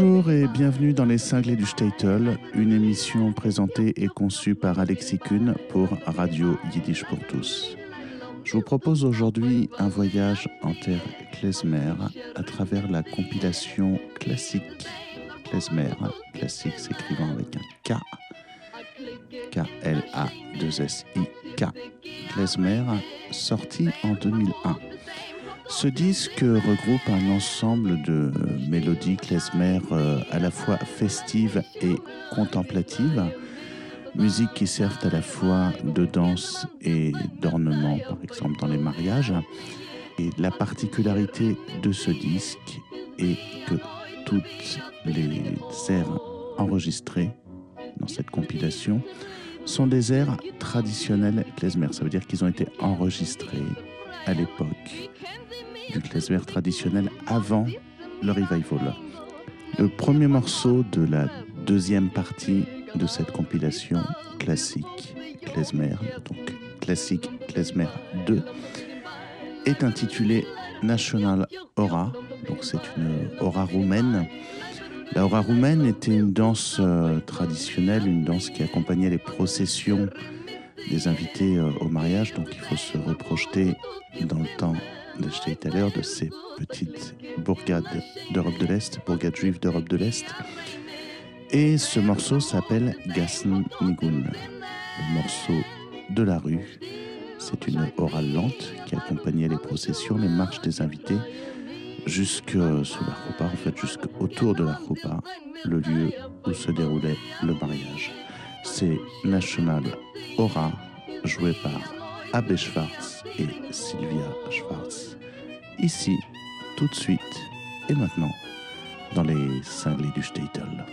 Bonjour et bienvenue dans Les Cinglés du Statel, une émission présentée et conçue par Alexis Kuhn pour Radio Yiddish pour tous. Je vous propose aujourd'hui un voyage en terre klezmer à travers la compilation classique klezmer, classique s'écrivant avec un K, K-L-A-2-S-I-K, klezmer, sorti en 2001. Ce disque regroupe un ensemble de mélodies klezmer euh, à la fois festives et contemplatives, musiques qui servent à la fois de danse et d'ornement, par exemple dans les mariages. Et la particularité de ce disque est que toutes les airs enregistrés dans cette compilation sont des airs traditionnels klezmer. Ça veut dire qu'ils ont été enregistrés à l'époque du klezmer traditionnel avant le revival. Le premier morceau de la deuxième partie de cette compilation classique klezmer, donc classique klezmer 2, est intitulé National Aura. Donc c'est une aura roumaine. La aura roumaine était une danse euh, traditionnelle, une danse qui accompagnait les processions des invités euh, au mariage. Donc il faut se reprojeter dans le temps de tout à l'heure de ces petites bourgades d'Europe de l'Est, bourgades juives d'Europe de l'Est. Et ce morceau s'appelle Gasn Nigun, le morceau de la rue. C'est une orale lente qui accompagnait les processions, les marches des invités, jusque sous la roupa, en fait jusqu'autour de la roupa, le lieu où se déroulait le mariage. C'est National Aura, joué par Abbé Schwartz et Sylvia Schwartz. Ici, tout de suite et maintenant, dans les cinglés du Statel.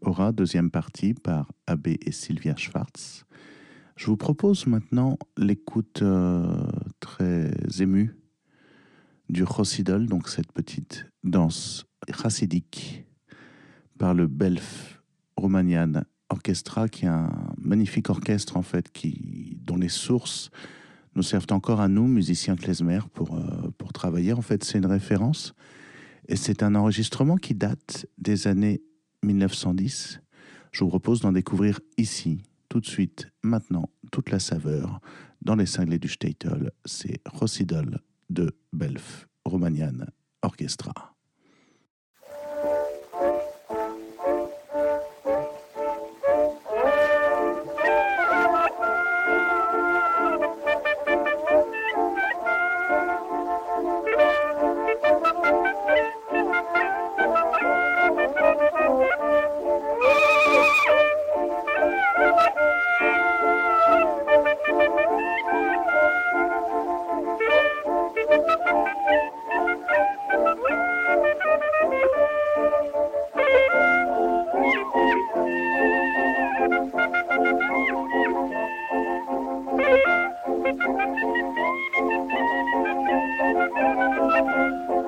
Aura, deuxième partie par Abbé et Sylvia Schwartz. Je vous propose maintenant l'écoute euh, très émue du Chosidol, donc cette petite danse chassidique par le Belf Romanian Orchestra, qui est un magnifique orchestre en fait, qui, dont les sources nous servent encore à nous, musiciens klezmer, pour, euh, pour travailler. En fait, c'est une référence et c'est un enregistrement qui date des années 1910. Je vous propose d'en découvrir ici, tout de suite, maintenant, toute la saveur dans les cinglés du Statel. C'est Rossidol de Belf Romanian Orchestra. Thank you.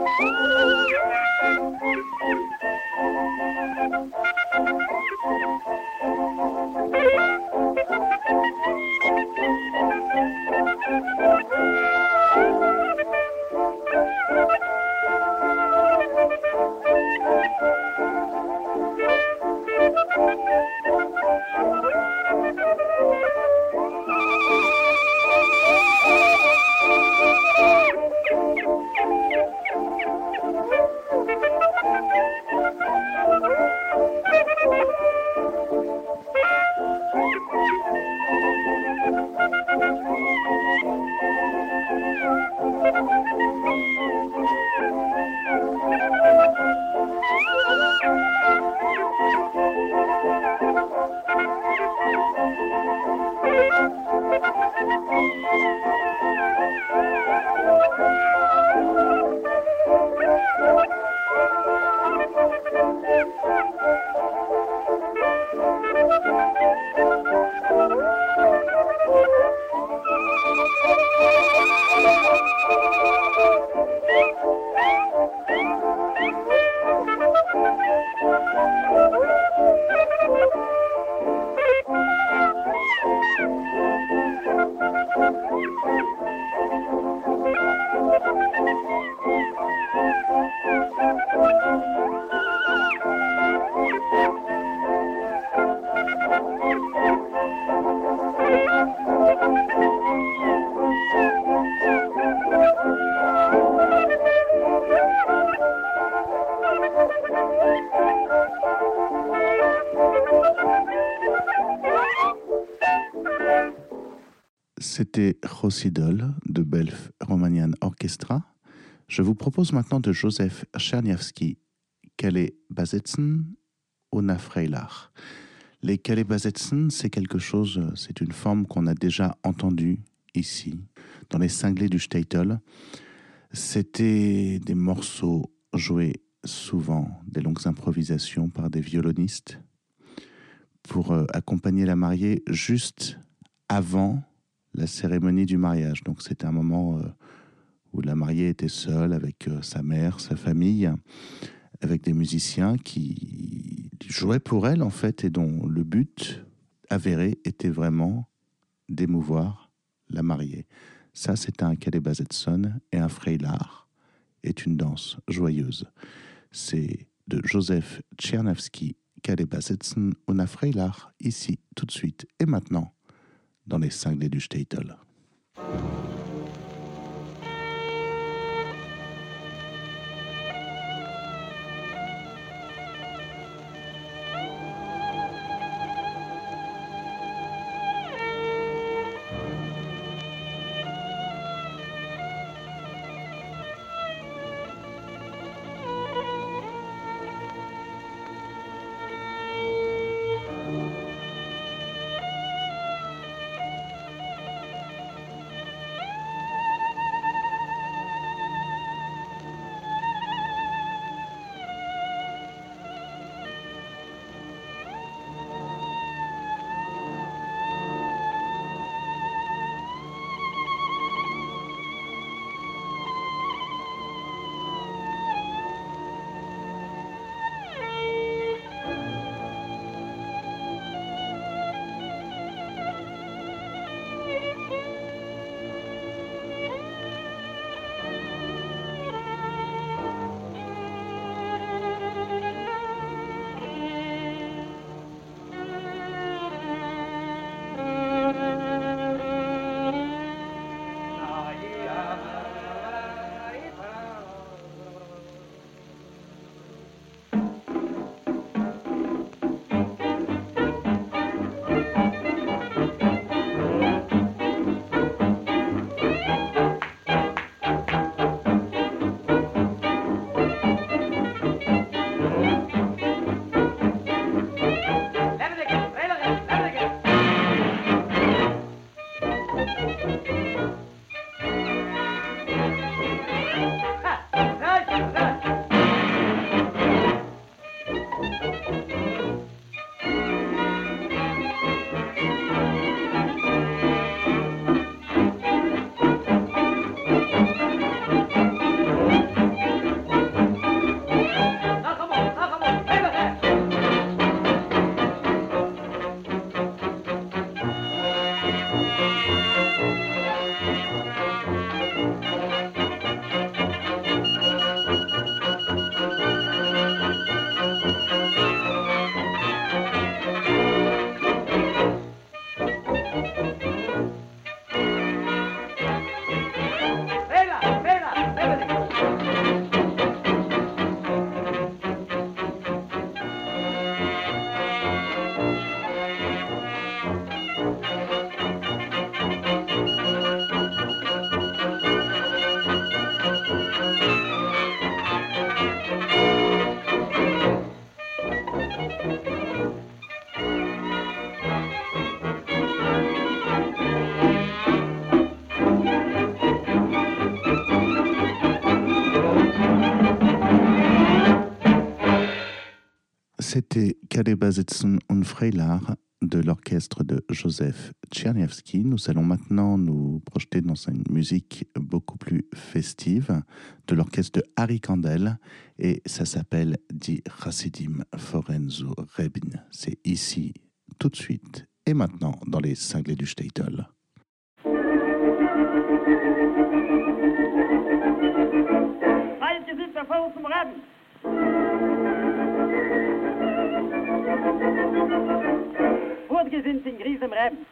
C'était Rosidol de Belf Romanian Orchestra. Je vous propose maintenant de Joseph Czerniawski, Kale Bazetzen Ona Freilach. Les Kale Bazetzen, c'est quelque chose, c'est une forme qu'on a déjà entendue ici, dans les cinglés du Statel. C'était des morceaux joués souvent, des longues improvisations par des violonistes pour euh, accompagner la mariée juste avant la cérémonie du mariage. Donc c'était un moment euh, où la mariée était seule avec euh, sa mère, sa famille, avec des musiciens qui jouaient pour elle en fait et dont le but avéré était vraiment d'émouvoir la mariée. Ça, c'est un Bazetson et un Freilar est une danse joyeuse. C'est de Joseph Tchernavsky, Bazetson und Freilar, ici, tout de suite et maintenant dans les cinglés du Statel. C'était Kalebasitzen und Freilar de l'orchestre de Joseph Tcherniavsky. Nous allons maintenant nous projeter dans une musique beaucoup plus festive de l'orchestre de Harry Kandel et ça s'appelle Die Chassidim Forenzo Rebin. C'est ici, tout de suite et maintenant dans les cinglés du Statel. Gut gesinnt in Griesem Reben.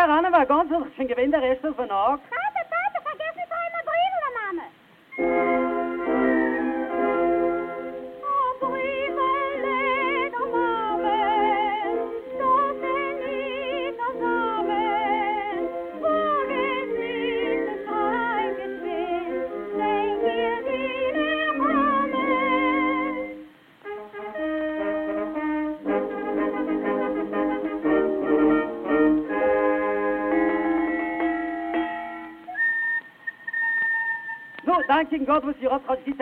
Veteranen war ganz anders, gewinnt der Rest auf den Augen. Danke Gott, was ihr habt, hat die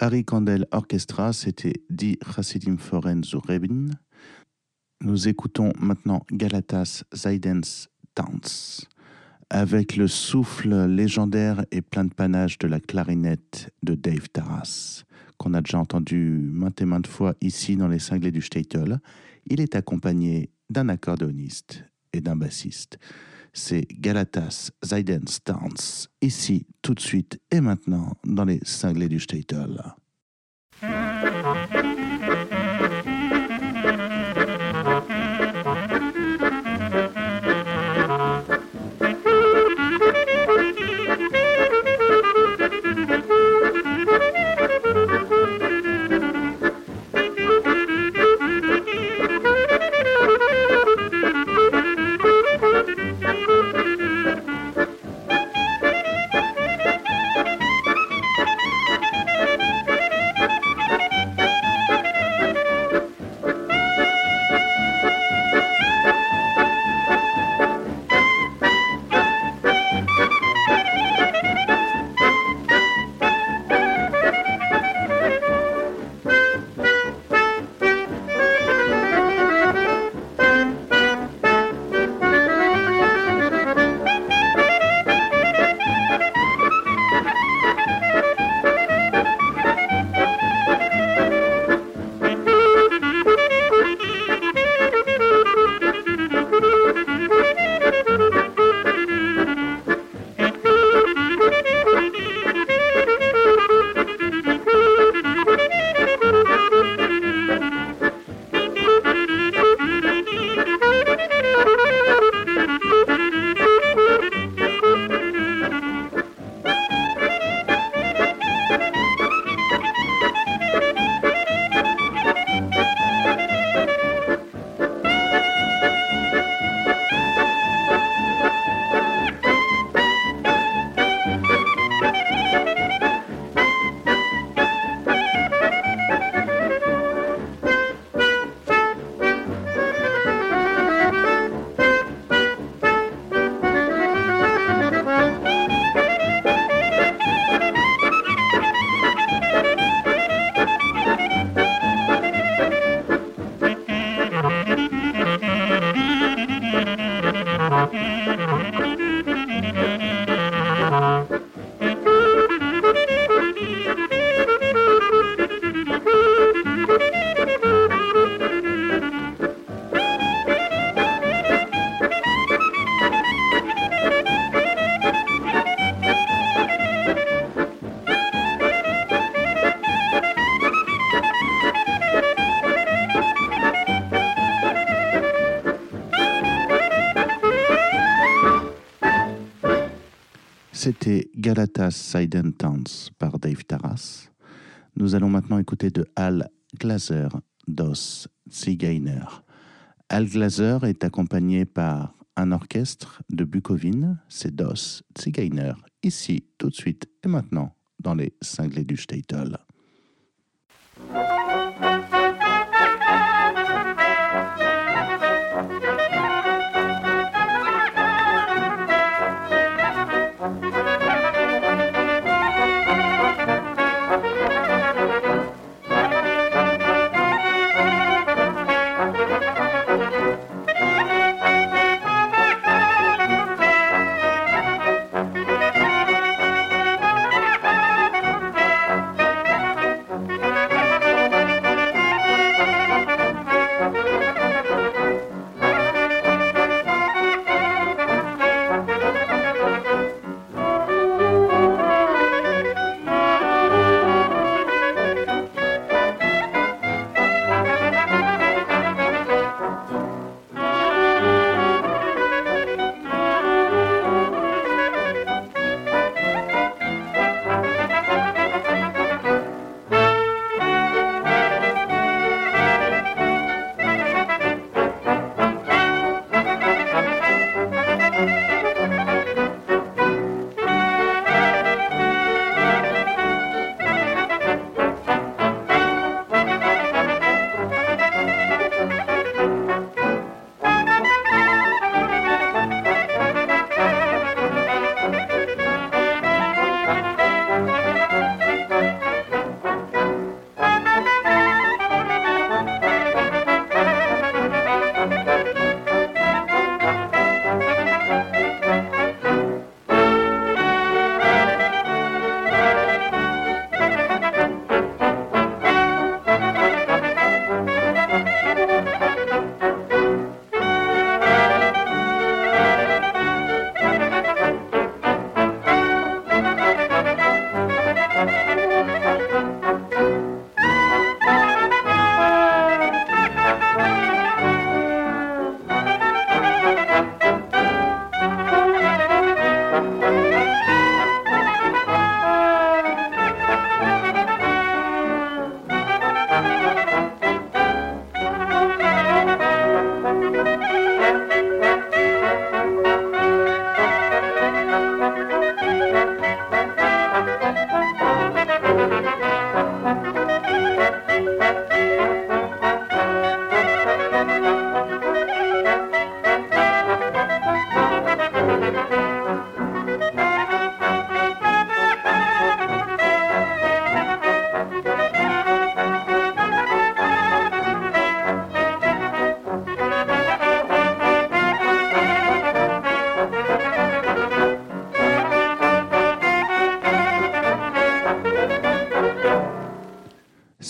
Harry Kandel Orchestra, c'était Di Chassidim Foren zu Rebin. Nous écoutons maintenant Galatas Zaidens Tanz, avec le souffle légendaire et plein de panache de la clarinette de Dave Taras, qu'on a déjà entendu maintes et maintes fois ici dans les cinglés du Statel. Il est accompagné d'un accordéoniste et d'un bassiste. C'est Galatas Zaidens Tanz, ici, tout de suite et maintenant dans les cinglés du Statel. Seiden Tanz par Dave Taras. Nous allons maintenant écouter de Al Glaser Dos Zigeiner. Al Glaser est accompagné par un orchestre de Bukovine, c'est Dos Zigeiner, ici, tout de suite et maintenant, dans les cinglés du Statel.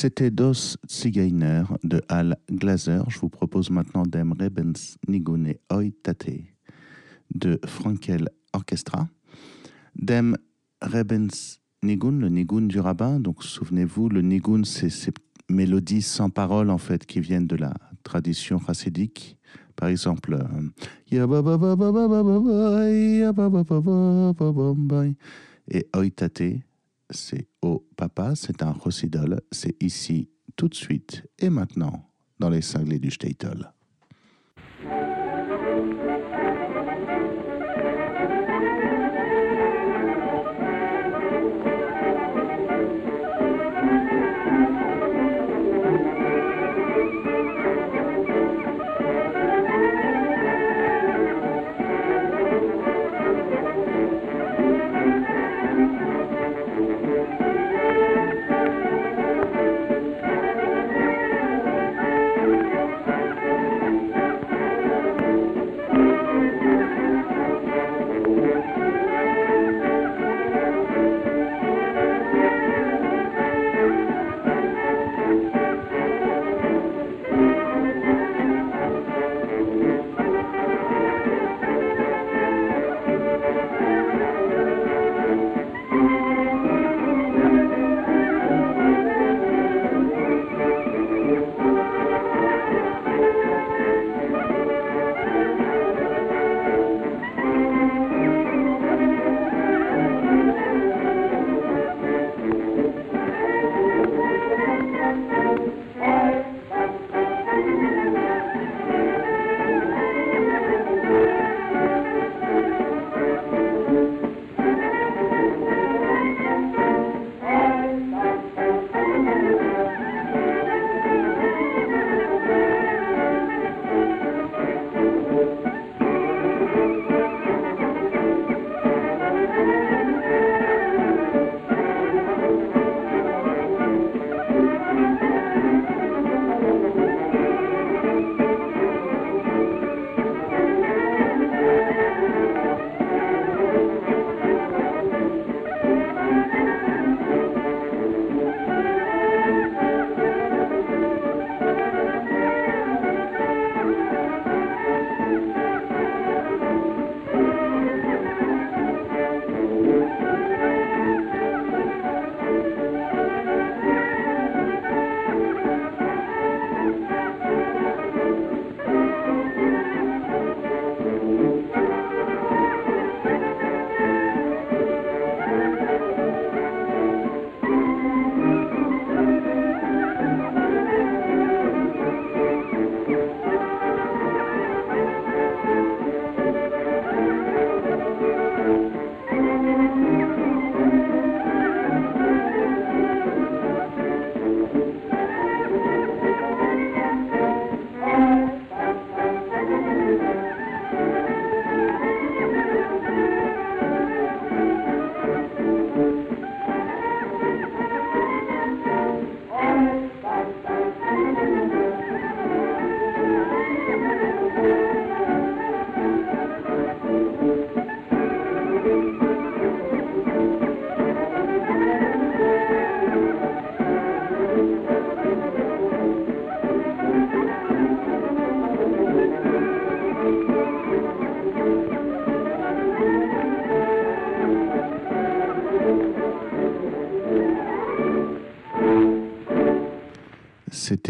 C'était Dos Zigeiner de Al Glaser. Je vous propose maintenant Dem Rebens Nigune Oi Tate de Frankel Orchestra. Dem Rebens Nigun, le Nigun du rabbin. Donc souvenez-vous, le Nigun, c'est ces mélodies sans paroles en fait qui viennent de la tradition chassidique. Par exemple, euh, et Oitate, c'est au papa, c'est un rossidol, c'est ici, tout de suite et maintenant, dans les cinglés du Statel.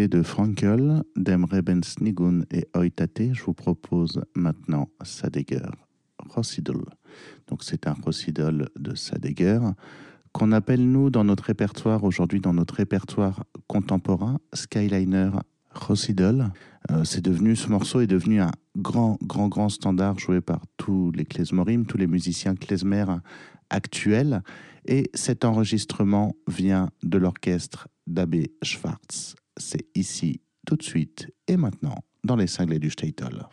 De Frankel, Dem Rebensnigun et Oitate. Je vous propose maintenant Sadegger, Rossidol. Donc c'est un Rossidol de Sadegger qu'on appelle nous dans notre répertoire aujourd'hui, dans notre répertoire contemporain, Skyliner Rossidol. Euh, c'est devenu, ce morceau est devenu un grand, grand, grand standard joué par tous les klezmorim, tous les musiciens klezmer actuels. Et cet enregistrement vient de l'orchestre d'Abbé Schwartz c'est ici, tout de suite et maintenant, dans les cinglés du Statel.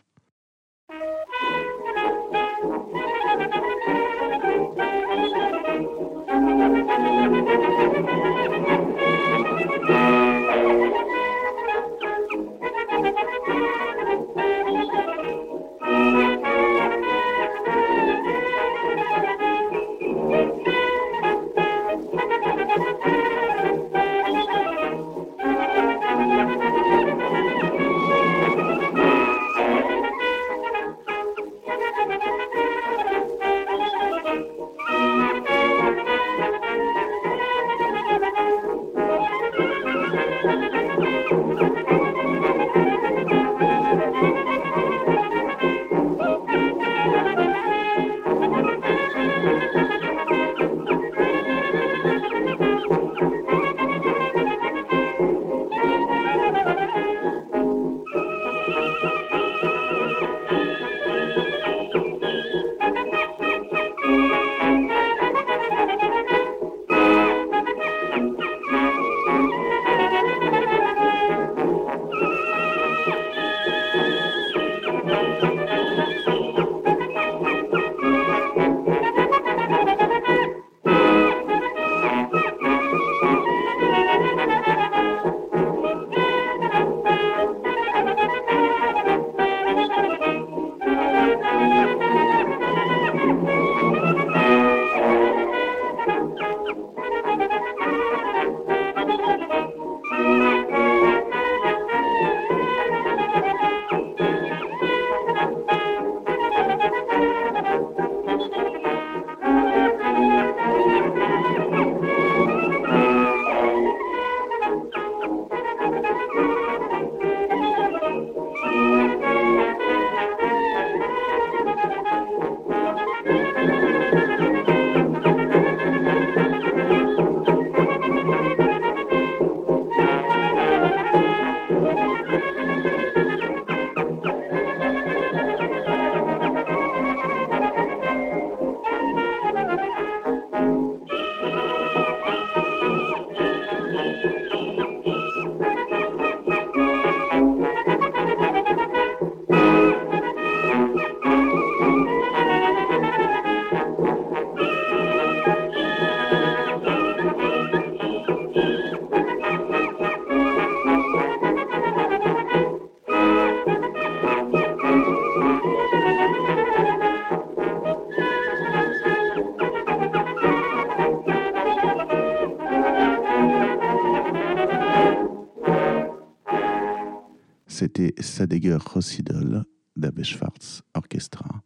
C'était Sadegger Rossidol d'Abe Schwartz Orchestra.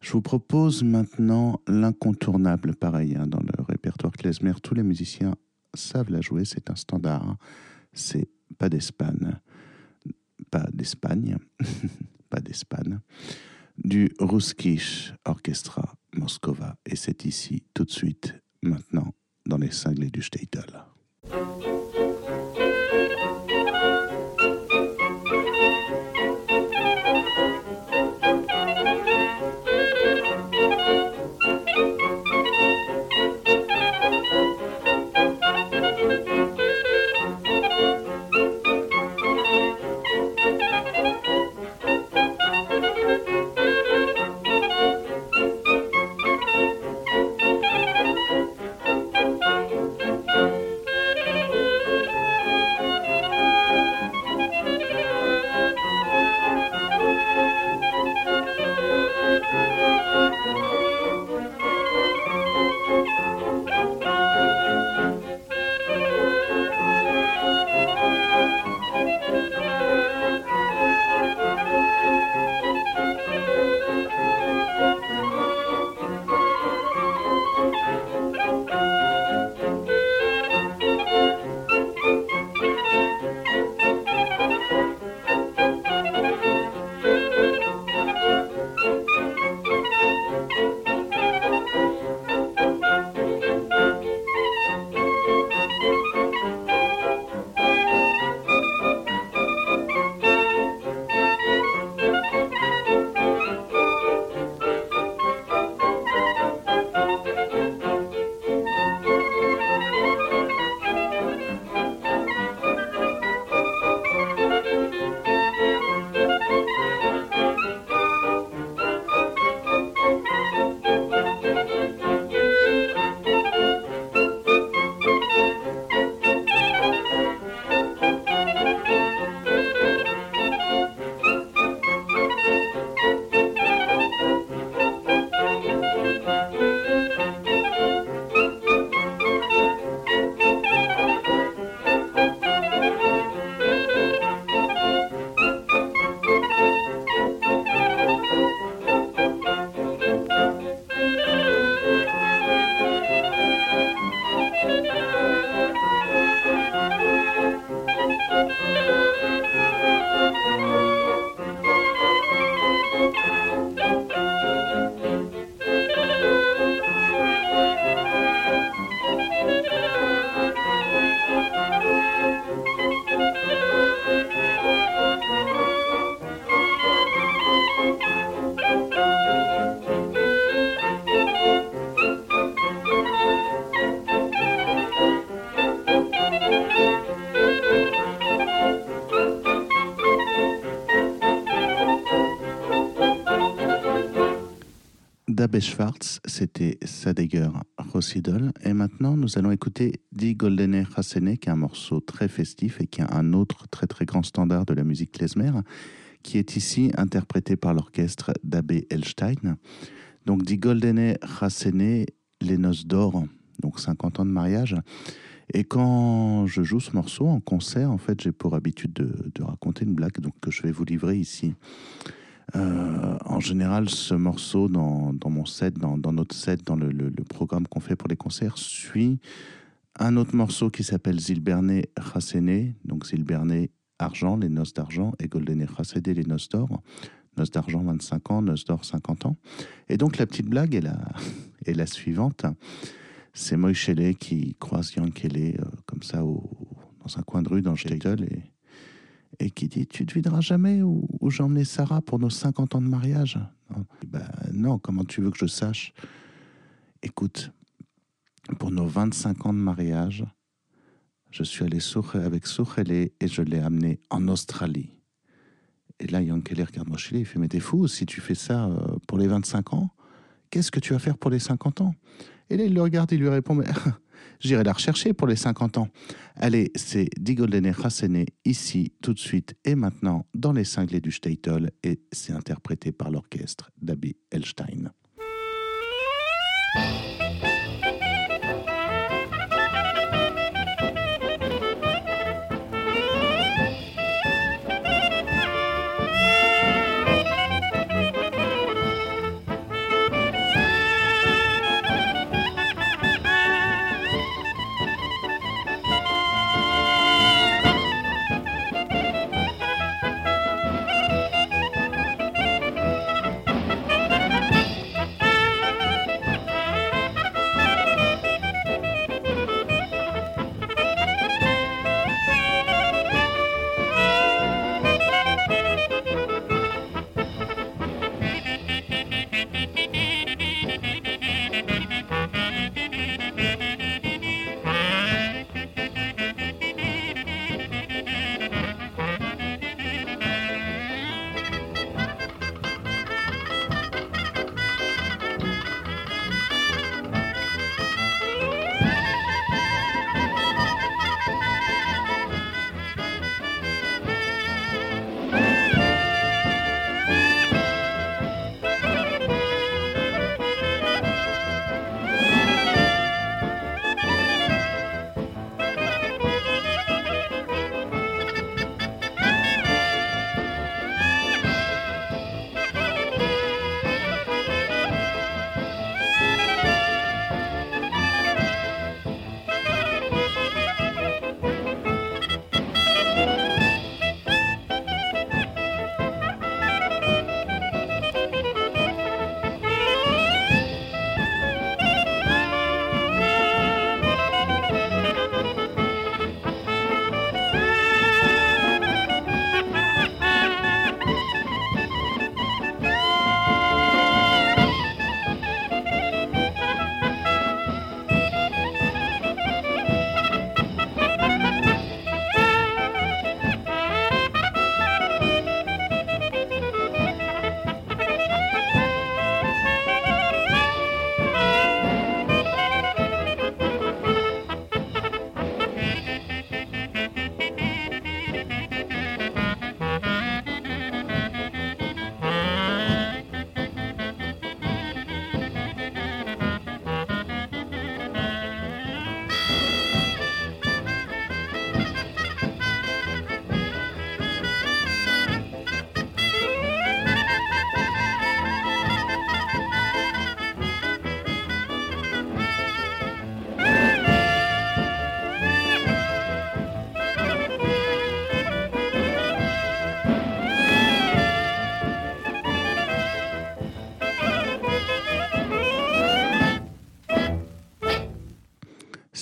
Je vous propose maintenant l'incontournable, pareil, hein, dans le répertoire klezmer. Tous les musiciens savent la jouer, c'est un standard. Hein. C'est pas d'Espagne, pas d'Espagne, pas d'Espagne, du Ruskish Orchestra Moscova. Et c'est ici, tout de suite, maintenant, dans les cinglés du Statel. Schwartz, c'était Sadegger Rossidol. Et maintenant, nous allons écouter Die Goldene Hasene, qui est un morceau très festif et qui est un autre très très grand standard de la musique klezmer, qui est ici interprété par l'orchestre d'Abbé Elstein. Donc, Die Goldene Hasene, les noces d'or, donc 50 ans de mariage. Et quand je joue ce morceau en concert, en fait, j'ai pour habitude de, de raconter une blague donc, que je vais vous livrer ici. Euh, en général, ce morceau dans, dans mon set, dans, dans, notre set, dans le, le, programme qu'on fait pour les concerts, suit un autre morceau qui s'appelle Zilberné Chassene, donc Zilberné argent, les noces d'argent, et Goldené Chassene, les noces d'or. Noces d'argent 25 ans, noces d'or 50 ans. Et donc la petite blague est la, est la suivante. C'est Moïchele qui croise Yankele euh, comme ça au, dans un coin de rue dans Shtetl et et qui dit Tu devineras jamais où, où j'ai emmené Sarah pour nos 50 ans de mariage? Non. Ben, non, comment tu veux que je sache? Écoute, pour nos 25 ans de mariage, je suis allé avec Sokhele et je l'ai amené en Australie. Et là, Yankele regarde Mochile, il fait Mais t'es fou, si tu fais ça euh, pour les 25 ans, qu'est-ce que tu vas faire pour les 50 ans? Et là, il le regarde, il lui répond Mais J'irai la rechercher pour les 50 ans. Allez, c'est Digoldene Hassene ici, tout de suite et maintenant, dans les cinglés du Statel, et c'est interprété par l'orchestre d'Abi Elstein.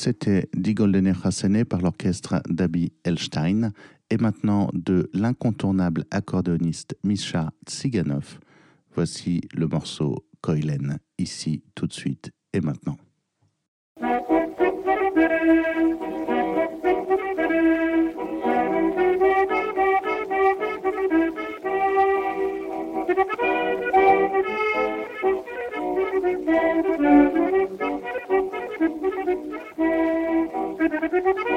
C'était Die Goldene par l'orchestre d'Abi Elstein et maintenant de l'incontournable accordéoniste Misha Tsiganov. Voici le morceau Koilen, ici, tout de suite et maintenant. C'était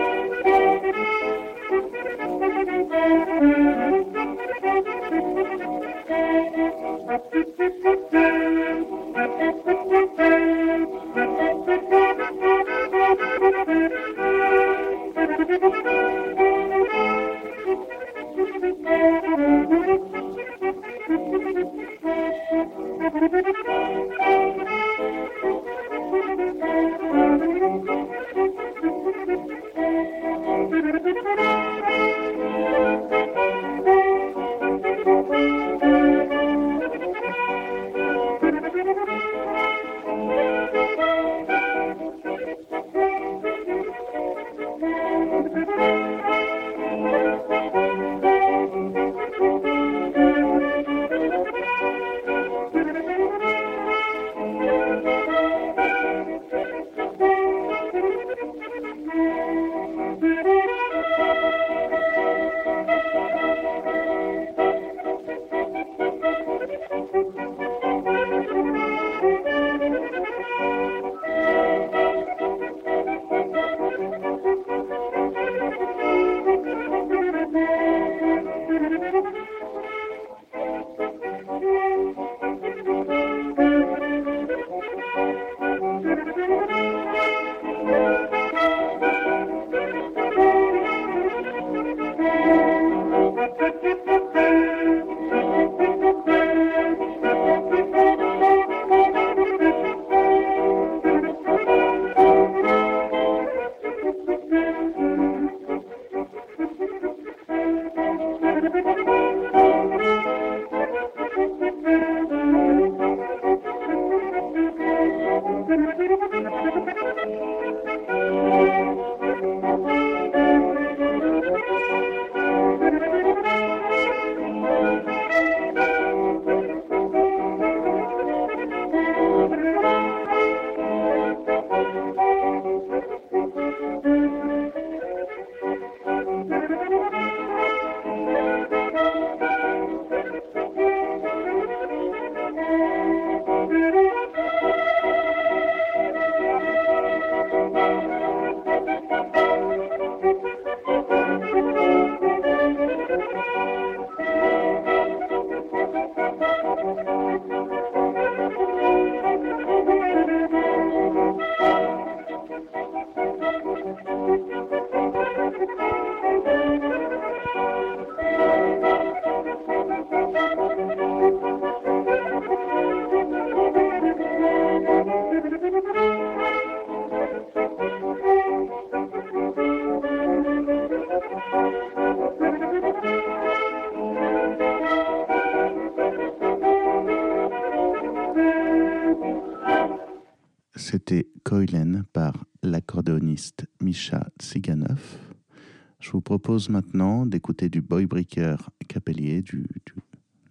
propose maintenant d'écouter du Boy Breaker Capellier, du,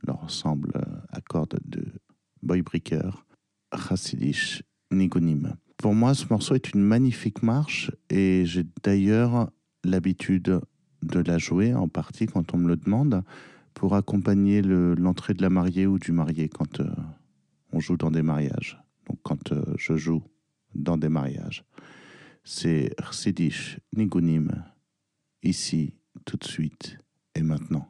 l'ensemble à cordes de Boy Breaker, Chassidish Nigunim. Pour moi, ce morceau est une magnifique marche et j'ai d'ailleurs l'habitude de la jouer en partie quand on me le demande pour accompagner l'entrée de la mariée ou du marié quand euh, on joue dans des mariages. Donc quand euh, je joue dans des mariages. C'est Rsidish Nigunim, ici, tout de suite et maintenant.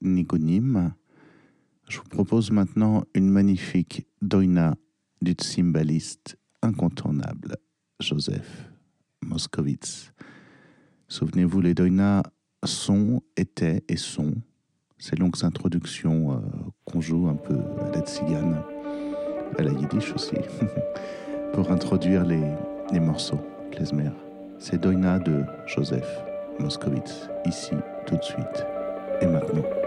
Nigonim. Je vous propose maintenant une magnifique doina du cymbaliste incontournable, Joseph Moskowitz. Souvenez-vous, les doinas sont, étaient et sont ces longues introductions euh, qu'on joue un peu à la tzigane, à la yiddish aussi, pour introduire les, les morceaux, klezmer. C'est Doina de Joseph Moskowitz, ici, tout de suite et maintenant.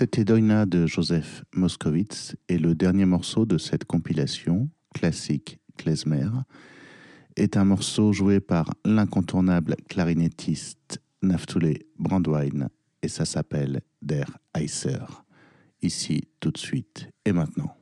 C'était Doina de Joseph Moskowitz et le dernier morceau de cette compilation, classique klezmer, est un morceau joué par l'incontournable clarinettiste Naftule Brandwein et ça s'appelle Der Eiser. Ici, tout de suite et maintenant.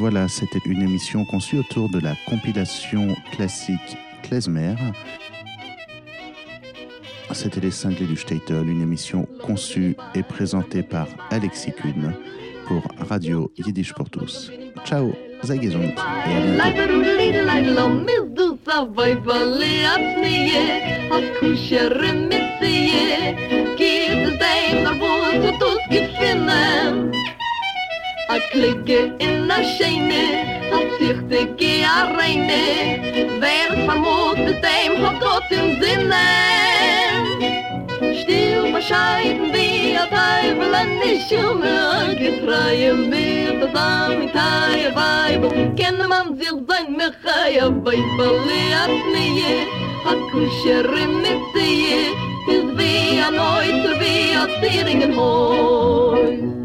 Voilà, c'était une émission conçue autour de la compilation classique Klezmer. C'était les cinglés du Statel, une émission conçue et présentée par Alexis Kuhn pour Radio Yiddish pour tous. Ciao, gesund et. klicke in na scheine hat sich de ge arreine wer vermut de dem hat Gott im sinne. Still bescheiden wir a teufelen nicht um getreuen wir zusammen mit in taie weib kenne man sich sein mir haie weib balli at nie hat kusher mit sie ist wie a neuter wie a zieringen hoi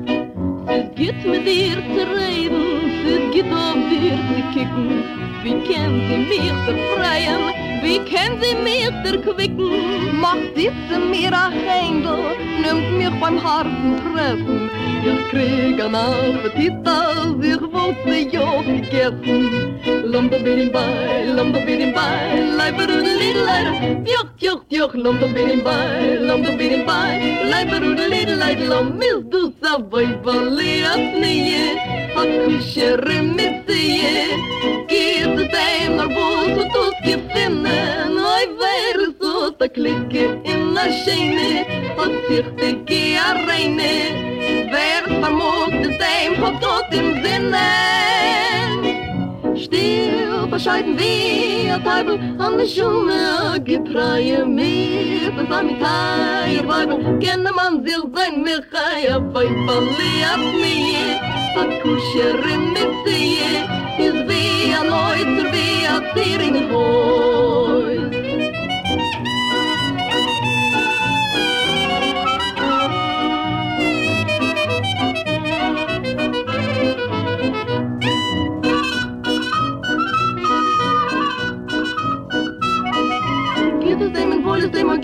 geht mit dir zu reden, es geht auf dir zu kicken. Wie kann sie mich befreien, wie kann sie mich erquicken? Macht sitze mir a Händel, nimmt mich beim harten Treffen. Ich krieg an Appetit, als ich wollte ja gegessen. Lomba bin bei, lomba bin bei, leiber und lidleider. Joch, joch, joch, lomba bin bei, lomba bin bei, leiber is du sa hat kusher mit dir Geht dem nach Bus und uns gefinnen Oi, wer so, da klicke in der Hat sich die reine bescheiden wie a Teufel an de Schumme getreue mir. Das am Teil Weibel kenne man sich sein Michaia Weibel liat nie a kushere mit sie is wie a Neuter wie a Zieringenhäus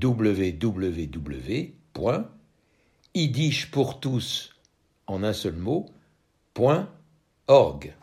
www.yiddishpourtous en un seul mot, point org.